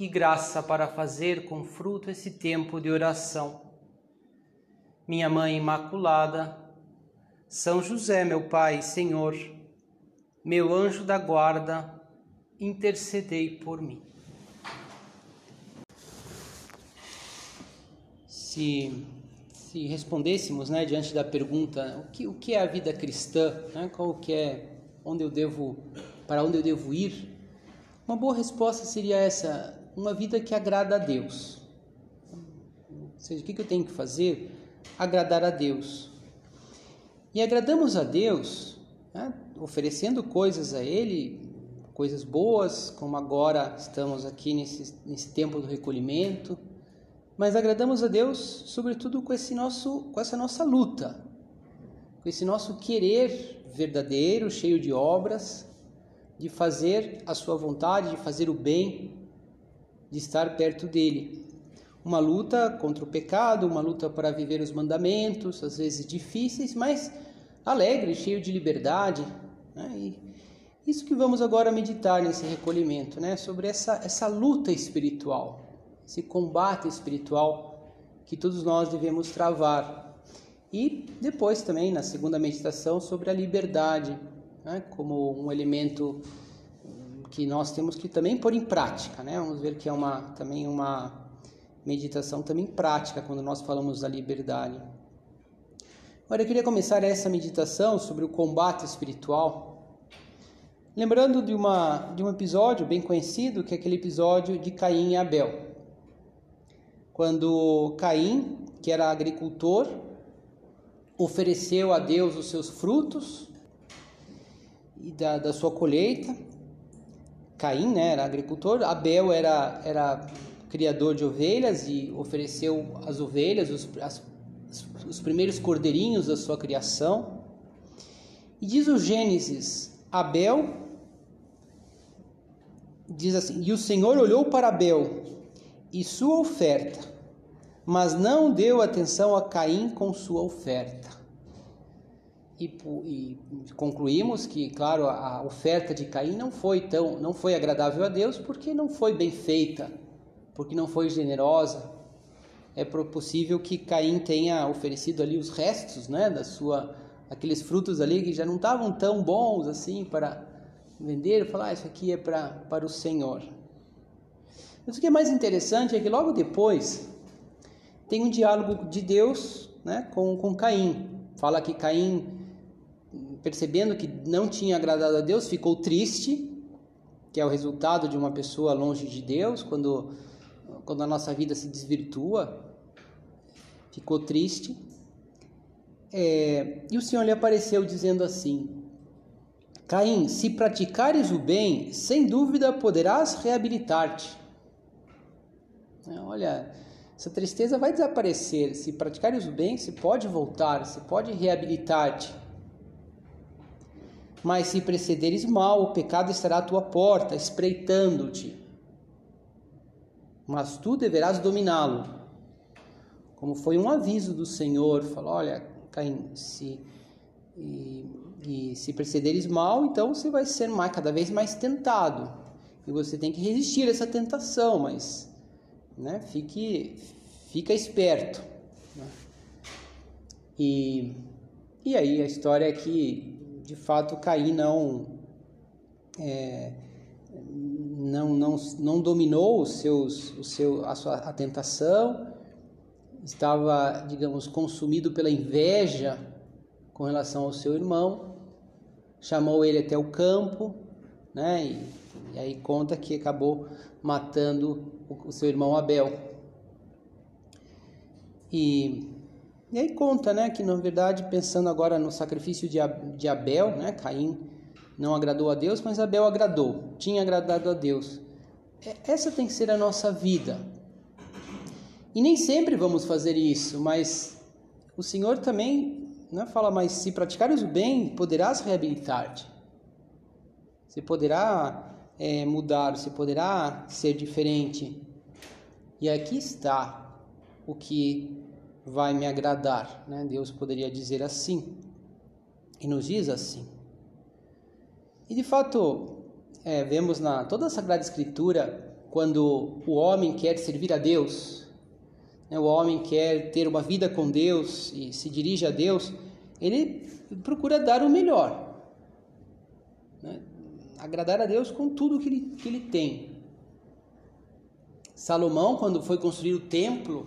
e graça para fazer com fruto esse tempo de oração. Minha Mãe Imaculada, São José, meu Pai Senhor, meu anjo da guarda, intercedei por mim. Se, se respondêssemos, né, diante da pergunta, o que, o que é a vida cristã, né, qual que é, onde eu devo, para onde eu devo ir, uma boa resposta seria essa: uma vida que agrada a Deus. Ou seja, o que eu tenho que fazer? Agradar a Deus. E agradamos a Deus né, oferecendo coisas a Ele, coisas boas, como agora estamos aqui nesse, nesse tempo do recolhimento, mas agradamos a Deus sobretudo com, esse nosso, com essa nossa luta, com esse nosso querer verdadeiro, cheio de obras, de fazer a Sua vontade, de fazer o bem, de estar perto dele. Uma luta contra o pecado, uma luta para viver os mandamentos, às vezes difíceis, mas alegre, cheio de liberdade. Né? E isso que vamos agora meditar nesse recolhimento, né? sobre essa, essa luta espiritual, esse combate espiritual que todos nós devemos travar. E depois também, na segunda meditação, sobre a liberdade, né? como um elemento que nós temos que também pôr em prática, né? Vamos ver que é uma também uma meditação também prática quando nós falamos da liberdade. Agora eu queria começar essa meditação sobre o combate espiritual, lembrando de uma de um episódio bem conhecido, que é aquele episódio de Caim e Abel. Quando Caim, que era agricultor, ofereceu a Deus os seus frutos e da, da sua colheita, Caim né, era agricultor, Abel era, era criador de ovelhas e ofereceu as ovelhas, os, as, os primeiros cordeirinhos da sua criação. E diz o Gênesis: Abel diz assim: E o Senhor olhou para Abel e sua oferta, mas não deu atenção a Caim com sua oferta. E, e, concluímos que, claro, a oferta de Caim não foi tão, não foi agradável a Deus porque não foi bem feita, porque não foi generosa. É possível que Caim tenha oferecido ali os restos, né, da sua, aqueles frutos ali que já não estavam tão bons assim para vender, falar ah, isso aqui é para para o Senhor. Mas o que é mais interessante é que logo depois tem um diálogo de Deus, né, com com Caim. Fala que Caim percebendo que não tinha agradado a Deus, ficou triste, que é o resultado de uma pessoa longe de Deus, quando, quando a nossa vida se desvirtua, ficou triste. É, e o Senhor lhe apareceu dizendo assim: Caim, se praticares o bem, sem dúvida poderás reabilitar-te. É, olha, essa tristeza vai desaparecer. Se praticares o bem, se pode voltar, se pode reabilitar-te. Mas se precederes mal, o pecado estará à tua porta, espreitando-te. Mas tu deverás dominá-lo. Como foi um aviso do Senhor, falou: olha, Caim, se e, e se precederes mal, então você vai ser mais, cada vez mais tentado. E você tem que resistir a essa tentação, mas né, fique, fica esperto. Né? E, e aí a história é que de fato Caim não é, não, não, não dominou os seus, o seu, a sua a tentação, estava, digamos, consumido pela inveja com relação ao seu irmão, chamou ele até o campo, né? E, e aí conta que acabou matando o, o seu irmão Abel. E e aí conta, né, que na verdade, pensando agora no sacrifício de Abel, né, Caim não agradou a Deus, mas Abel agradou, tinha agradado a Deus. Essa tem que ser a nossa vida. E nem sempre vamos fazer isso, mas o Senhor também né, fala, mas se praticares o bem, poderás reabilitar-te. Você poderá é, mudar, você poderá ser diferente. E aqui está o que vai me agradar. Né? Deus poderia dizer assim. E nos diz assim. E de fato, é, vemos na toda a Sagrada Escritura, quando o homem quer servir a Deus, né, o homem quer ter uma vida com Deus e se dirige a Deus, ele procura dar o melhor. Né? Agradar a Deus com tudo que ele, que ele tem. Salomão, quando foi construir o templo,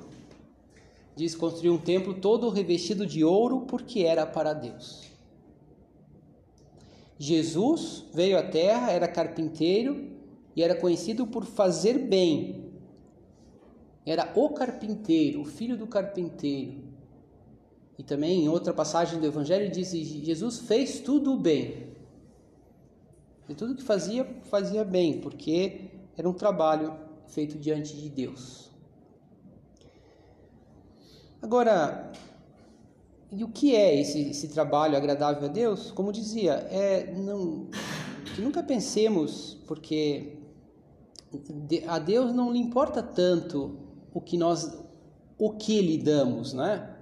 diz construir um templo todo revestido de ouro porque era para Deus. Jesus veio à terra, era carpinteiro e era conhecido por fazer bem. Era o carpinteiro, o filho do carpinteiro. E também em outra passagem do Evangelho diz Jesus fez tudo bem. E tudo que fazia, fazia bem, porque era um trabalho feito diante de Deus. Agora, e o que é esse, esse trabalho agradável a Deus? Como dizia, é não, que nunca pensemos, porque a Deus não lhe importa tanto o que nós, o que lhe damos, né?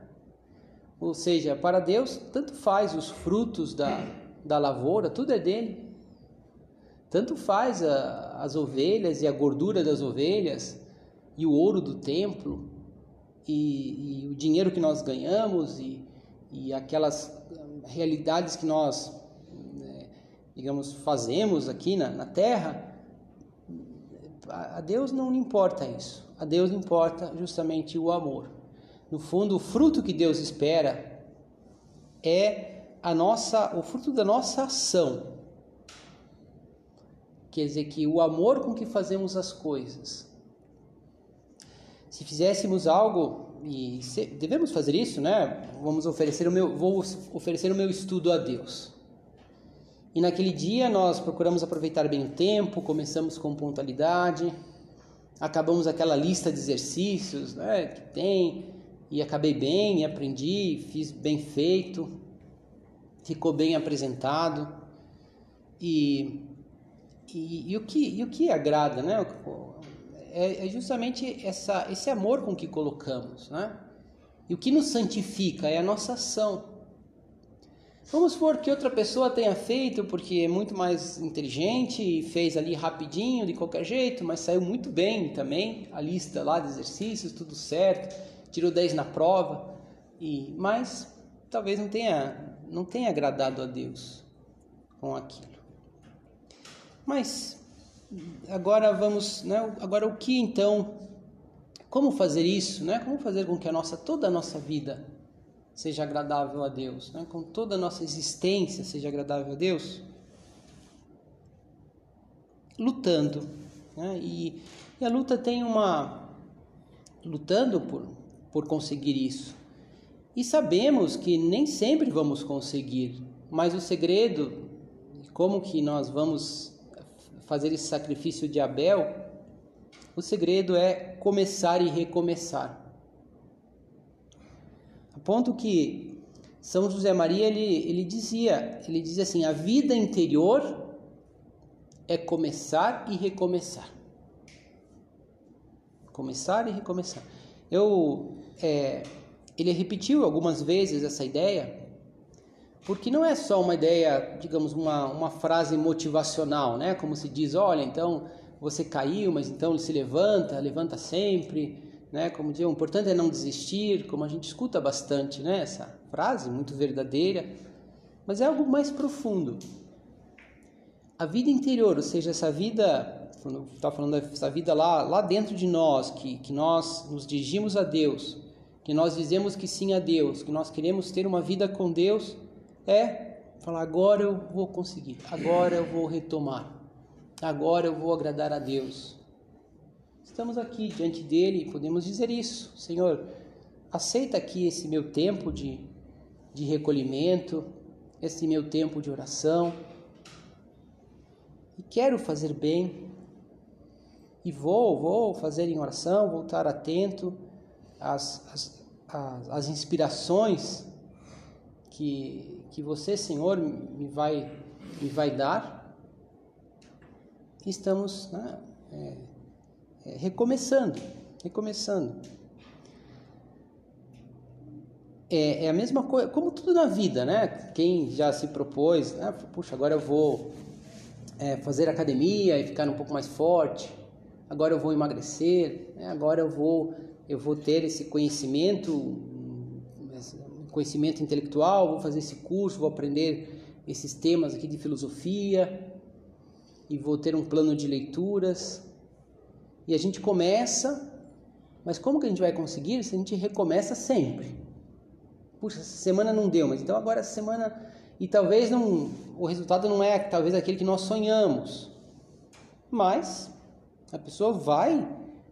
Ou seja, para Deus tanto faz os frutos da, da lavoura, tudo é dele. Tanto faz a, as ovelhas e a gordura das ovelhas e o ouro do templo e, e o dinheiro que nós ganhamos e, e aquelas realidades que nós, né, digamos, fazemos aqui na, na terra, a Deus não importa isso. A Deus importa justamente o amor. No fundo, o fruto que Deus espera é a nossa, o fruto da nossa ação. Quer dizer que o amor com que fazemos as coisas se fizéssemos algo e se, devemos fazer isso, né? Vamos oferecer o meu, vou oferecer o meu estudo a Deus. E naquele dia nós procuramos aproveitar bem o tempo, começamos com pontualidade, acabamos aquela lista de exercícios, né, que tem, e acabei bem, aprendi, fiz bem feito, ficou bem apresentado. E, e, e o que e o que agrada, né? É, é justamente essa, esse amor com que colocamos, né? E o que nos santifica é a nossa ação. Vamos supor que outra pessoa tenha feito porque é muito mais inteligente e fez ali rapidinho, de qualquer jeito, mas saiu muito bem também, a lista lá de exercícios, tudo certo, tirou 10 na prova, e mas talvez não tenha, não tenha agradado a Deus com aquilo. Mas agora vamos, né? Agora o que então? Como fazer isso, né? Como fazer com que a nossa toda a nossa vida seja agradável a Deus, né? Com toda a nossa existência seja agradável a Deus? Lutando, né? E, e a luta tem uma lutando por por conseguir isso. E sabemos que nem sempre vamos conseguir, mas o segredo, como que nós vamos fazer esse sacrifício de Abel, o segredo é começar e recomeçar. A ponto que São José Maria ele, ele dizia, ele dizia assim, a vida interior é começar e recomeçar. Começar e recomeçar. Eu, é, ele repetiu algumas vezes essa ideia porque não é só uma ideia, digamos, uma, uma frase motivacional, né? Como se diz, olha, então você caiu, mas então se levanta, levanta sempre, né? Como diz, o importante é não desistir, como a gente escuta bastante, né? Essa frase muito verdadeira, mas é algo mais profundo. A vida interior, ou seja, essa vida, quando está falando dessa vida lá, lá dentro de nós, que, que nós nos dirigimos a Deus, que nós dizemos que sim a Deus, que nós queremos ter uma vida com Deus, é falar: agora eu vou conseguir, agora eu vou retomar, agora eu vou agradar a Deus. Estamos aqui diante dele e podemos dizer isso: Senhor, aceita aqui esse meu tempo de, de recolhimento, esse meu tempo de oração. E quero fazer bem. E vou, vou fazer em oração, vou estar atento, as, as, as, as inspirações que, que você, Senhor, me vai, me vai dar. Estamos né, é, é, recomeçando, recomeçando. É, é, a mesma coisa, como tudo na vida, né? Quem já se propôs, né? puxa, agora eu vou é, fazer academia e ficar um pouco mais forte, agora eu vou emagrecer, né? agora eu vou, eu vou ter esse conhecimento, conhecimento intelectual, vou fazer esse curso, vou aprender esses temas aqui de filosofia e vou ter um plano de leituras. E a gente começa, mas como que a gente vai conseguir se a gente recomeça sempre? puxa, essa semana não deu, mas então agora essa semana e talvez não, o resultado não é talvez aquele que nós sonhamos, mas a pessoa vai,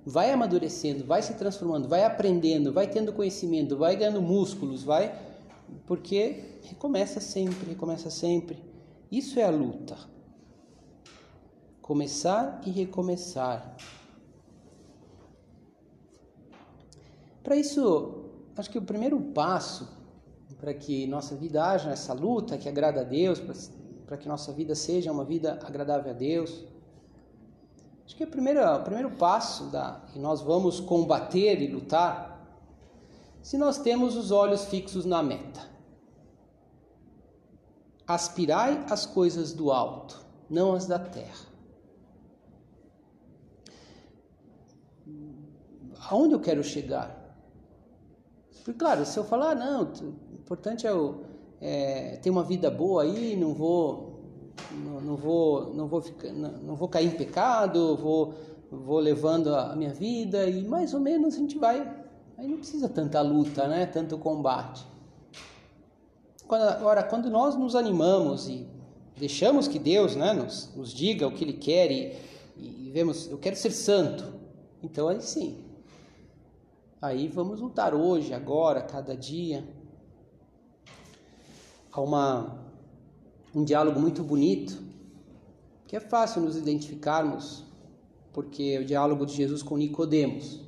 vai amadurecendo, vai se transformando, vai aprendendo, vai tendo conhecimento, vai ganhando músculos, vai, porque recomeça sempre, recomeça sempre. Isso é a luta. Começar e recomeçar. Para isso, acho que o primeiro passo para que nossa vida haja essa luta que agrada a Deus, para que nossa vida seja uma vida agradável a Deus. Acho que é o primeiro, o primeiro passo da, e nós vamos combater e lutar se nós temos os olhos fixos na meta. Aspirai as coisas do alto, não as da terra. Aonde eu quero chegar? Porque, claro, se eu falar, ah, não, importante é, o, é ter uma vida boa aí, não vou, não, não vou, não vou, ficar, não, não, vou cair em pecado, vou, vou levando a minha vida e mais ou menos a gente vai. Aí não precisa tanta luta, né? Tanto combate. Quando, agora, quando nós nos animamos e deixamos que Deus, né, nos, nos diga o que Ele quer e, e vemos, eu quero ser santo, então aí sim. Aí vamos lutar hoje, agora, cada dia há uma, um diálogo muito bonito, que é fácil nos identificarmos, porque é o diálogo de Jesus com Nicodemos.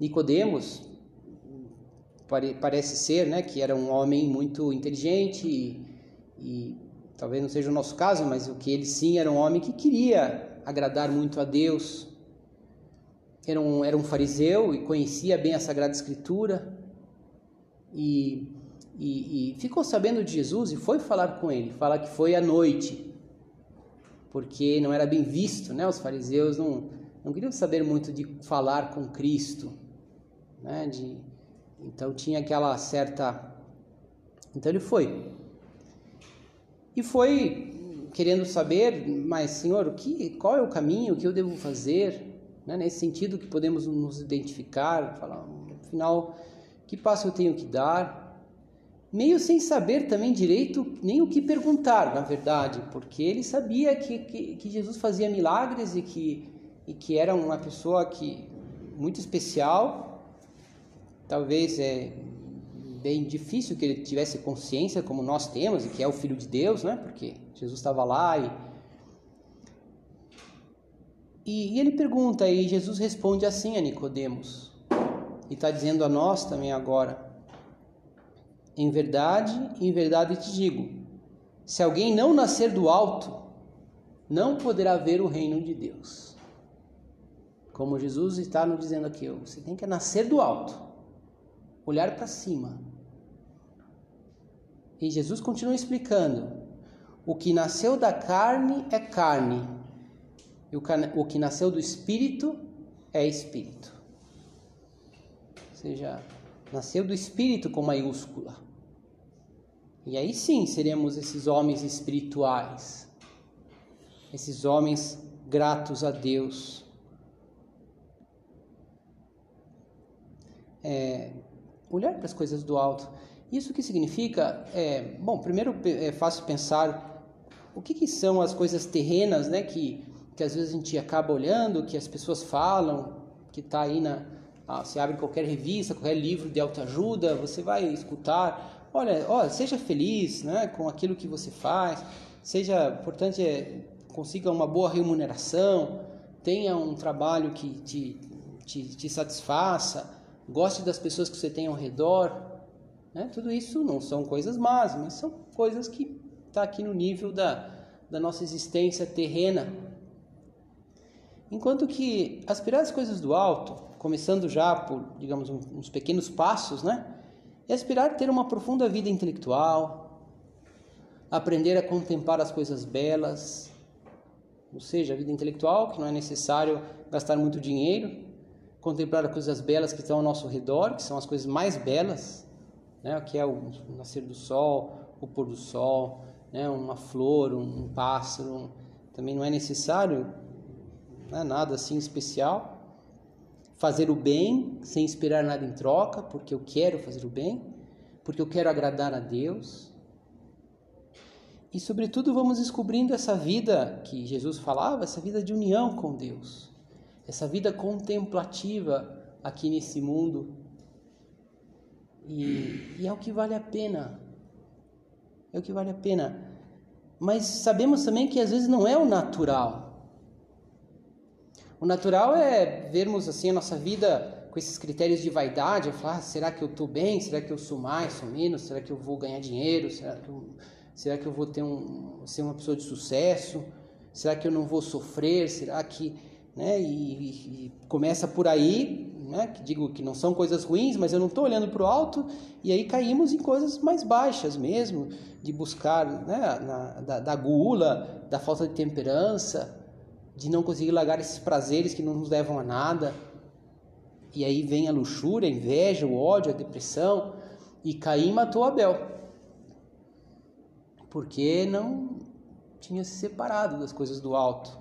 Nicodemos pare, parece ser, né, que era um homem muito inteligente e, e talvez não seja o nosso caso, mas o que ele sim era um homem que queria agradar muito a Deus. Era um, era um fariseu e conhecia bem a Sagrada Escritura e e, e, ficou sabendo de Jesus e foi falar com ele, fala que foi à noite, porque não era bem visto, né? Os fariseus não, não queriam saber muito de falar com Cristo, né? De, então tinha aquela certa, então ele foi e foi querendo saber, mas Senhor, o que, qual é o caminho, o que eu devo fazer, né? Nesse sentido que podemos nos identificar, falar, afinal, que passo eu tenho que dar? Meio sem saber também direito nem o que perguntar, na verdade, porque ele sabia que, que, que, Jesus fazia milagres e que, e que era uma pessoa que muito especial. Talvez é bem difícil que ele tivesse consciência como nós temos e que é o Filho de Deus, né? Porque Jesus estava lá e e, ele pergunta e Jesus responde assim a Nicodemos e está dizendo a nós também agora em verdade, em verdade te digo: se alguém não nascer do alto, não poderá ver o reino de Deus. Como Jesus está nos dizendo aqui, você tem que nascer do alto, olhar para cima. E Jesus continua explicando: o que nasceu da carne é carne, e o que nasceu do espírito é espírito. Ou seja, nasceu do espírito com maiúscula. E aí sim seremos esses homens espirituais, esses homens gratos a Deus. É, olhar para as coisas do alto. Isso que significa? É, bom, primeiro é fácil pensar o que, que são as coisas terrenas, né? Que, que às vezes a gente acaba olhando, que as pessoas falam, que está aí na. Ah, você abre qualquer revista, qualquer livro de autoajuda, você vai escutar olha, seja feliz né, com aquilo que você faz, seja, importante é, consiga uma boa remuneração, tenha um trabalho que te, te, te satisfaça, goste das pessoas que você tem ao redor. Né? Tudo isso não são coisas más, mas são coisas que estão tá aqui no nível da, da nossa existência terrena. Enquanto que aspirar as coisas do alto, começando já por, digamos, uns pequenos passos, né? É aspirar a ter uma profunda vida intelectual, aprender a contemplar as coisas belas, ou seja, a vida intelectual, que não é necessário gastar muito dinheiro, contemplar as coisas belas que estão ao nosso redor, que são as coisas mais belas, né? que é o nascer do sol, o pôr do sol, né? uma flor, um pássaro, também não é necessário né? nada assim especial. Fazer o bem sem esperar nada em troca, porque eu quero fazer o bem, porque eu quero agradar a Deus. E, sobretudo, vamos descobrindo essa vida que Jesus falava, essa vida de união com Deus, essa vida contemplativa aqui nesse mundo. E, e, é o que vale a pena. É o que vale a pena. Mas sabemos também que às vezes não é o natural. O natural é vermos assim a nossa vida com esses critérios de vaidade, falar, ah, será que eu estou bem? Será que eu sou mais, sou menos? Será que eu vou ganhar dinheiro? Será que eu Será que eu vou ter um, ser uma pessoa de sucesso? Será que eu não vou sofrer? Será que, né? E, e começa por aí, né? Que digo que não são coisas ruins, mas eu não estou olhando para o alto e aí caímos em coisas mais baixas mesmo, de buscar, né? Na, da, da gula, da falta de temperança, de não conseguir largar esses prazeres que não nos levam a nada. E aí vem a luxúria, a inveja, o ódio, a depressão. E Caim matou Abel porque não tinha se separado das coisas do alto.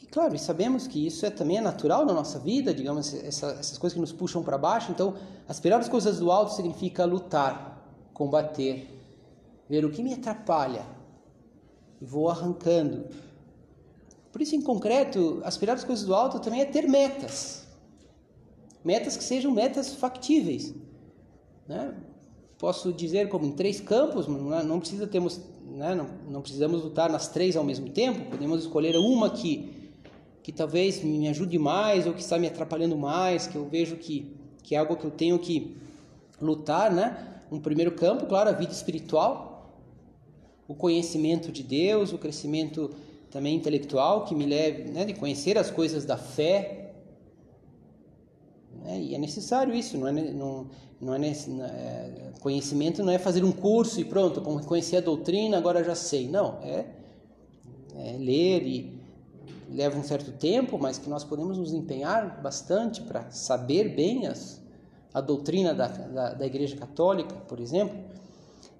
E claro, sabemos que isso é também é natural na nossa vida, digamos, essa, essas coisas que nos puxam para baixo. Então, aspirar as coisas do alto significa lutar, combater, ver o que me atrapalha e vou arrancando. Por isso, em concreto, aspirar as coisas do alto também é ter metas. Metas que sejam metas factíveis. Né? posso dizer como em três campos, não, é, precisa termos, né, não, não, precisamos lutar nas três ao mesmo tempo, podemos escolher uma que, que talvez me ajude mais ou que está me atrapalhando mais, que eu vejo que, que é algo que eu tenho que lutar, né? Um primeiro campo, claro, a vida espiritual, o conhecimento de Deus, o crescimento também intelectual que me leve, né, de conhecer as coisas da fé, né? E é necessário isso, não é, não, não é, é, conhecimento não é fazer um curso e pronto, conhecer a doutrina, agora já sei. Não, é, é ler e leva um certo tempo, mas que nós podemos nos empenhar bastante para saber bem as, a doutrina da, da, da Igreja Católica, por exemplo.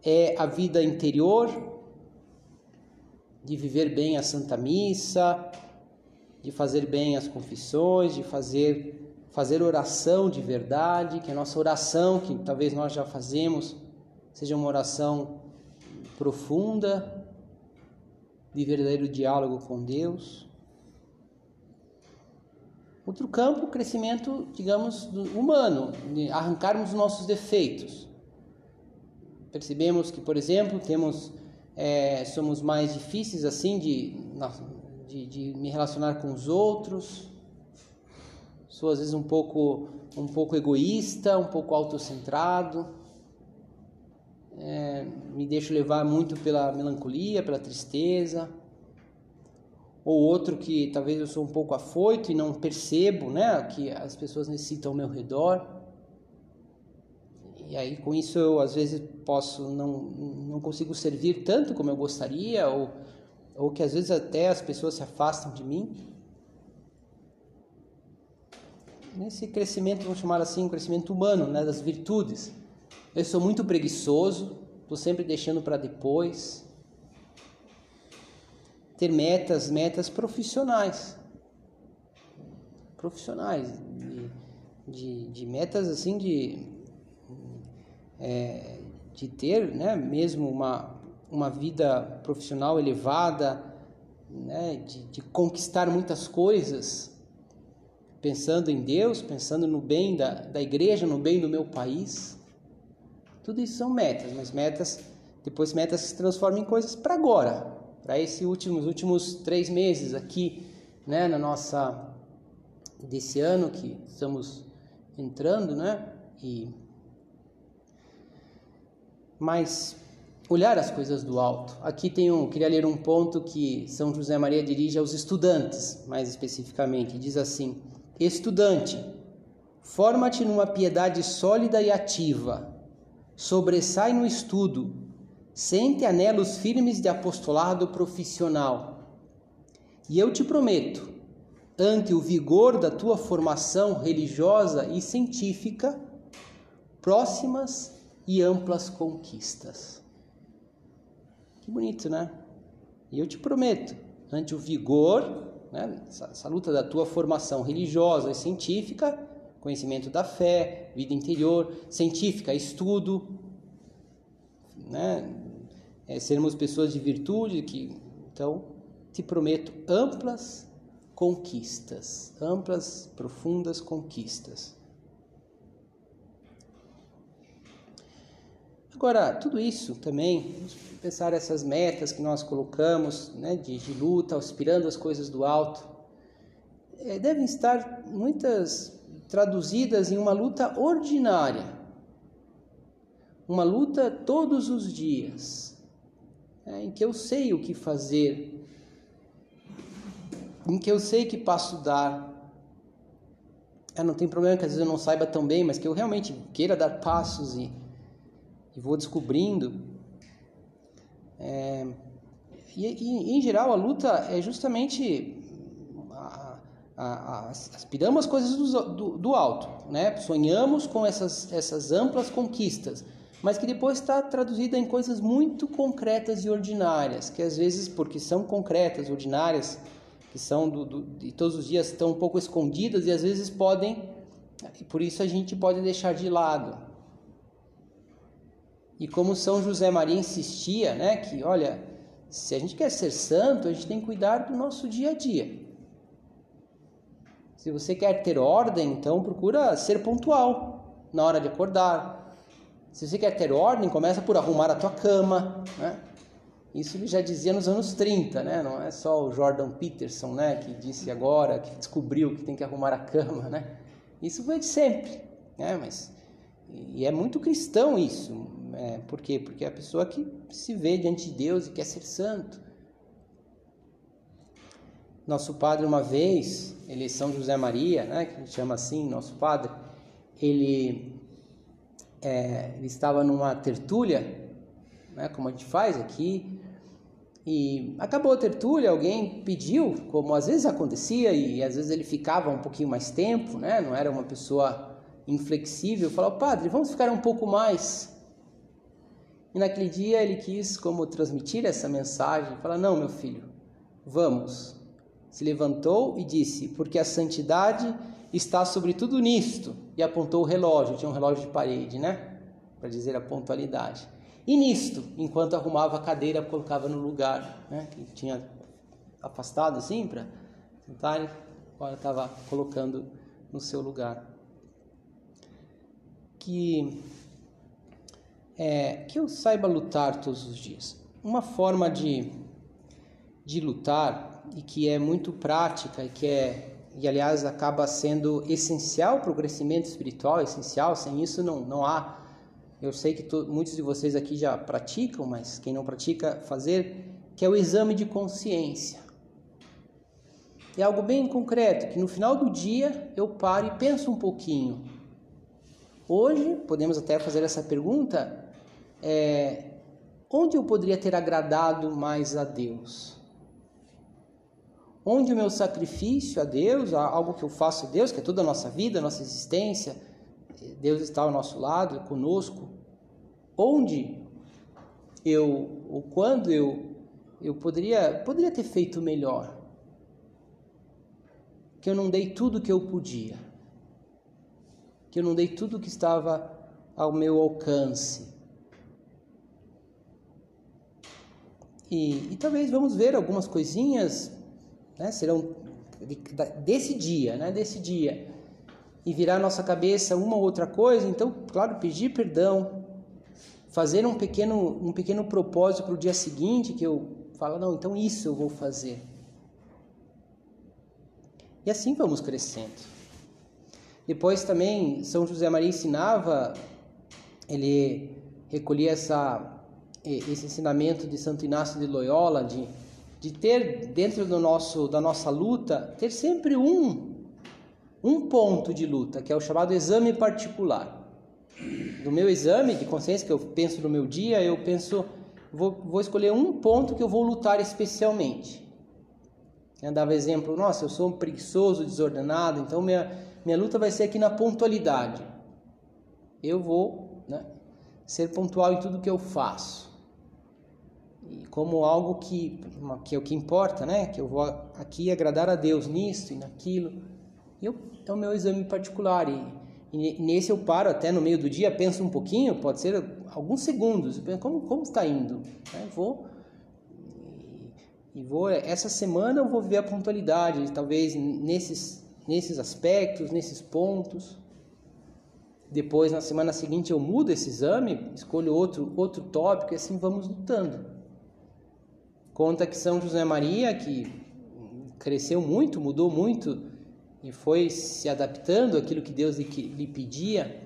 É a vida interior, de viver bem a Santa Missa, de fazer bem as confissões, de fazer fazer oração de verdade, que a nossa oração, que talvez nós já fazemos, seja uma oração profunda, de verdadeiro diálogo com Deus. Outro campo, crescimento, digamos, humano, de arrancarmos os nossos defeitos. Percebemos que, por exemplo, temos, é, somos mais difíceis assim de, de, de me relacionar com os outros, Sou às vezes um pouco, um pouco egoísta, um pouco autocentrado. É, me deixo levar muito pela melancolia, pela tristeza. Ou outro que talvez eu sou um pouco afoito e não percebo né, que as pessoas necessitam ao meu redor. E aí com isso eu às vezes posso não, não consigo servir tanto como eu gostaria, ou, ou que às vezes até as pessoas se afastam de mim nesse crescimento, vamos chamar assim, um crescimento humano, né, das virtudes. Eu sou muito preguiçoso, estou sempre deixando para depois. Ter metas, metas profissionais. Profissionais, de, de, de metas assim de, é, de ter né, mesmo uma, uma vida profissional elevada, né, de, de conquistar muitas coisas pensando em Deus, pensando no bem da, da igreja, no bem do meu país. Tudo isso são metas, mas metas, depois metas se transformam em coisas para agora, para esses últimos, últimos três meses aqui, né, na nossa, desse ano que estamos entrando, né? E mas olhar as coisas do alto. Aqui tem um, queria ler um ponto que São José Maria dirige aos estudantes, mais especificamente, diz assim: Estudante, forma-te numa piedade sólida e ativa. Sobressai no estudo, sente anelos firmes de apostolado profissional. E eu te prometo, ante o vigor da tua formação religiosa e científica, próximas e amplas conquistas. Que bonito, né? E eu te prometo, ante o vigor, né, essa, essa luta da tua formação religiosa e científica, conhecimento da fé, vida interior, científica, estudo, né, é, sermos pessoas de virtude, que então te prometo amplas conquistas, amplas, profundas conquistas. Agora, tudo isso também, pensar essas metas que nós colocamos, né, de, de luta, aspirando as coisas do alto, é, devem estar muitas traduzidas em uma luta ordinária, uma luta todos os dias, é, em que eu sei o que fazer, em que eu sei que passo dar. É, não tem problema que às vezes eu não saiba tão bem, mas que eu realmente queira dar passos e e vou descobrindo. É, e, e, em geral a luta é justamente aspiramos as coisas do, do, do, alto, né? sonhamos com essas, essas amplas conquistas, mas que depois está traduzida em coisas muito concretas e ordinárias, que às vezes, porque são concretas, ordinárias, que são do, do, de todos os dias, estão um pouco escondidas e às vezes podem, por isso a gente pode deixar de lado. E como São José Maria insistia, né, que olha, se a gente quer ser santo, a gente tem que cuidar do nosso dia a dia. Se você quer ter ordem, então procura ser pontual na hora de acordar. Se você quer ter ordem, começa por arrumar a tua cama, né? Isso ele já dizia nos anos 30, né? Não é só o Jordan Peterson, né, que disse agora, que descobriu que tem que arrumar a cama, né? Isso foi de sempre, né? Mas e é muito cristão isso. É, por quê? Porque é a pessoa que se vê diante de Deus e quer ser santo. Nosso padre, uma vez, ele é São José Maria, né, que a gente chama assim, nosso padre, ele, é, ele estava numa tertúlia, né, como a gente faz aqui, e acabou a tertúlia, alguém pediu, como às vezes acontecia, e às vezes ele ficava um pouquinho mais tempo, né, não era uma pessoa inflexível, falou: Padre, vamos ficar um pouco mais. E naquele dia ele quis, como transmitir essa mensagem, falar: Não, meu filho, vamos. Se levantou e disse: Porque a santidade está sobre tudo nisto. E apontou o relógio, tinha um relógio de parede, né? Para dizer a pontualidade. E nisto, enquanto arrumava a cadeira, colocava no lugar, né? Que tinha afastado assim para sentar, agora estava colocando no seu lugar que, é, que eu saiba lutar todos os dias. Uma forma de, de lutar e que é muito prática e que é e aliás acaba sendo essencial para o crescimento espiritual, essencial. Sem isso não não há. Eu sei que to, muitos de vocês aqui já praticam, mas quem não pratica fazer que é o exame de consciência. É algo bem concreto que no final do dia eu paro e penso um pouquinho Hoje, podemos até fazer essa pergunta: é, onde eu poderia ter agradado mais a Deus? Onde o meu sacrifício a Deus, algo que eu faço a Deus, que é toda a nossa vida, a nossa existência, Deus está ao nosso lado, conosco. Onde eu, ou quando eu, eu poderia, poderia ter feito melhor? Que eu não dei tudo que eu podia que eu não dei tudo o que estava ao meu alcance. E, e talvez vamos ver algumas coisinhas, né, serão desse dia, né, desse dia, e virar nossa cabeça uma ou outra coisa. Então, claro, pedir perdão, fazer um pequeno, um pequeno propósito para o dia seguinte que eu falo, não, então isso eu vou fazer. E assim vamos crescendo. Depois também São José Maria ensinava, ele recolhia essa, esse ensinamento de Santo Inácio de Loyola de, de ter dentro do nosso, da nossa luta, ter sempre um, um ponto de luta, que é o chamado exame particular. Do meu exame de consciência, que eu penso no meu dia, eu penso, vou, vou escolher um ponto que eu vou lutar especialmente. Eu dava exemplo, nossa, eu sou um preguiçoso, desordenado, então minha, minha luta vai ser aqui na pontualidade. Eu vou né, ser pontual em tudo que eu faço. Como algo que, que é o que importa, né? Que eu vou aqui agradar a Deus nisso e naquilo. Eu, é o meu exame particular. E, e nesse eu paro até no meio do dia, penso um pouquinho, pode ser alguns segundos. Como, como está indo? Né? Vou e vou essa semana eu vou ver a pontualidade, talvez nesses nesses aspectos, nesses pontos. Depois, na semana seguinte, eu mudo esse exame, escolho outro, outro tópico e assim vamos lutando. Conta que São José Maria, que cresceu muito, mudou muito e foi se adaptando àquilo que Deus lhe, pedia,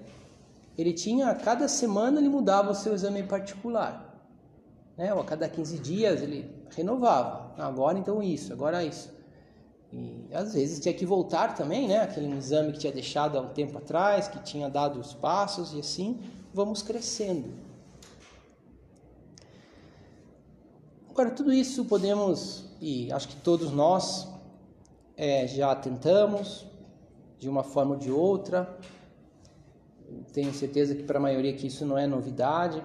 ele tinha, a cada semana, ele mudava o seu exame particular. Né? Ou a cada 15 dias ele renovava. Agora então isso, agora isso. E às vezes tinha que voltar também, né? Aquele exame que tinha deixado há um tempo atrás, que tinha dado os passos e assim vamos crescendo. Agora, tudo isso podemos, e acho que todos nós é, já tentamos, de uma forma ou de outra. Tenho certeza que para a maioria que isso não é novidade.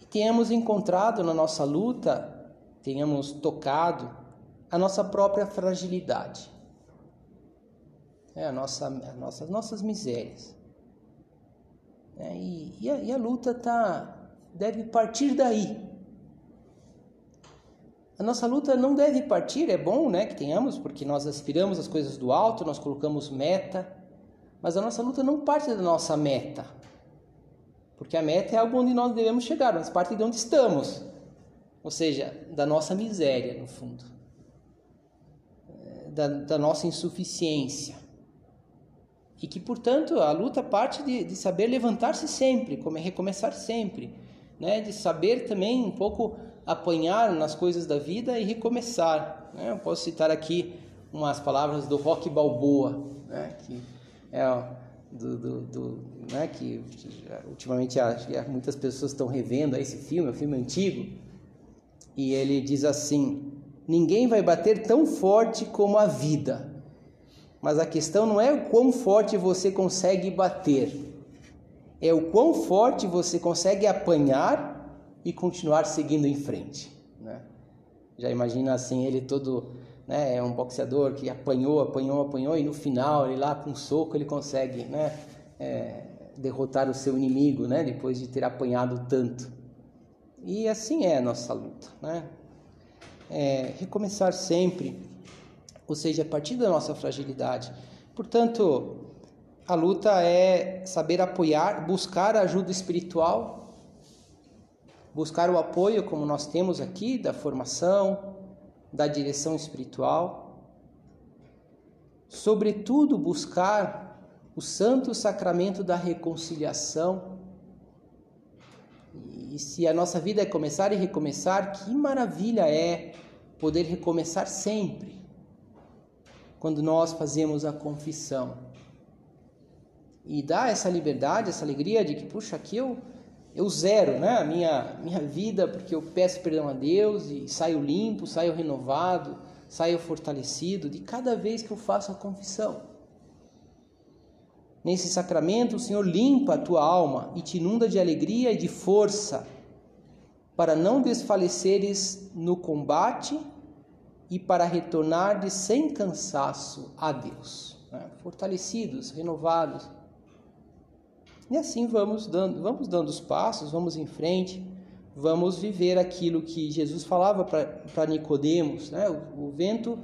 E tenhamos encontrado na nossa luta, tenhamos tocado a nossa própria fragilidade, é a nossa, a nossa, as nossas misérias. É, e, e, a, e, a, luta tá, deve partir daí. A nossa luta não deve partir, é bom né, que tenhamos, porque nós aspiramos as coisas do alto, nós colocamos meta, mas a nossa luta não parte da nossa meta. Porque a meta é algo onde nós devemos chegar, mas parte de onde estamos. Ou seja, da nossa miséria, no fundo da, da nossa insuficiência. E que, portanto, a luta parte de, de saber levantar-se sempre, recomeçar sempre, né? de saber também um pouco apanhar nas coisas da vida e recomeçar. Né? Eu posso citar aqui umas palavras do Rock Balboa, né? que é do, do, do né? que ultimamente muitas pessoas estão revendo esse filme, é um filme antigo, e ele diz assim: Ninguém vai bater tão forte como a vida. Mas a questão não é o quão forte você consegue bater, é o quão forte você consegue apanhar e continuar seguindo em frente. Né? Já imagina assim, ele todo, né, é um boxeador que apanhou, apanhou, apanhou e no final, ele lá com um soco, ele consegue né, é, derrotar o seu inimigo, né, depois de ter apanhado tanto. E assim é a nossa luta. Né? é, recomeçar sempre, ou seja, a partir da nossa fragilidade. Portanto, a luta é saber apoiar, buscar ajuda espiritual, buscar o apoio, como nós temos aqui, da formação, da direção espiritual. Sobretudo, buscar o santo sacramento da reconciliação. E se a nossa vida é começar e recomeçar, que maravilha é poder recomeçar sempre quando nós fazemos a confissão. E dá essa liberdade, essa alegria de que, puxa, aqui eu, eu zero né, a minha, minha vida, porque eu peço perdão a Deus e saio limpo, saio renovado, saio fortalecido de cada vez que eu faço a confissão. Nesse sacramento, o Senhor limpa a tua alma e te inunda de alegria e de força para não desfaleceres no combate e para retornares sem cansaço a Deus, né? fortalecidos, renovados. E assim vamos dando, vamos dando os passos, vamos em frente, vamos viver aquilo que Jesus falava para Nicodemos, né? O, o vento,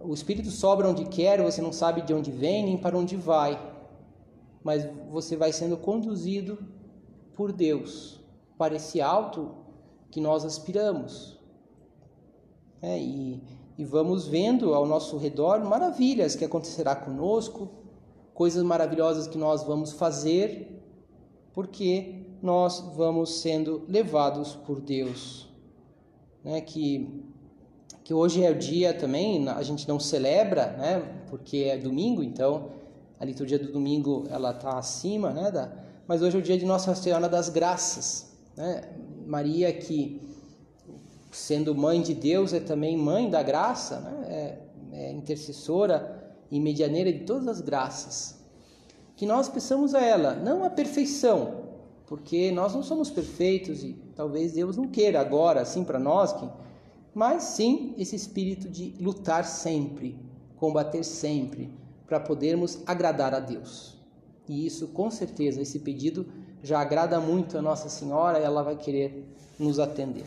o espírito sobra onde quer, você não sabe de onde vem nem para onde vai, mas você vai sendo conduzido por Deus para esse alto que nós aspiramos. É, e, e vamos vendo ao nosso redor maravilhas que acontecerá conosco, coisas maravilhosas que nós vamos fazer, porque nós vamos sendo levados por Deus. Né? Que, que hoje é o dia também, a gente não celebra, né? porque é domingo, então a liturgia do domingo ela está acima, né? Da, mas hoje é o dia de Nossa Senhora das Graças. Né? Maria que sendo mãe de Deus, é também mãe da graça, né? é, é intercessora e medianeira de todas as graças. Que nós peçamos a ela, não a perfeição, porque nós não somos perfeitos e talvez Deus não queira agora, assim para nós, que, mas sim esse espírito de lutar sempre, combater sempre, para podermos agradar a Deus. E isso, com certeza, esse pedido já agrada muito a Nossa Senhora ela vai querer nos atender.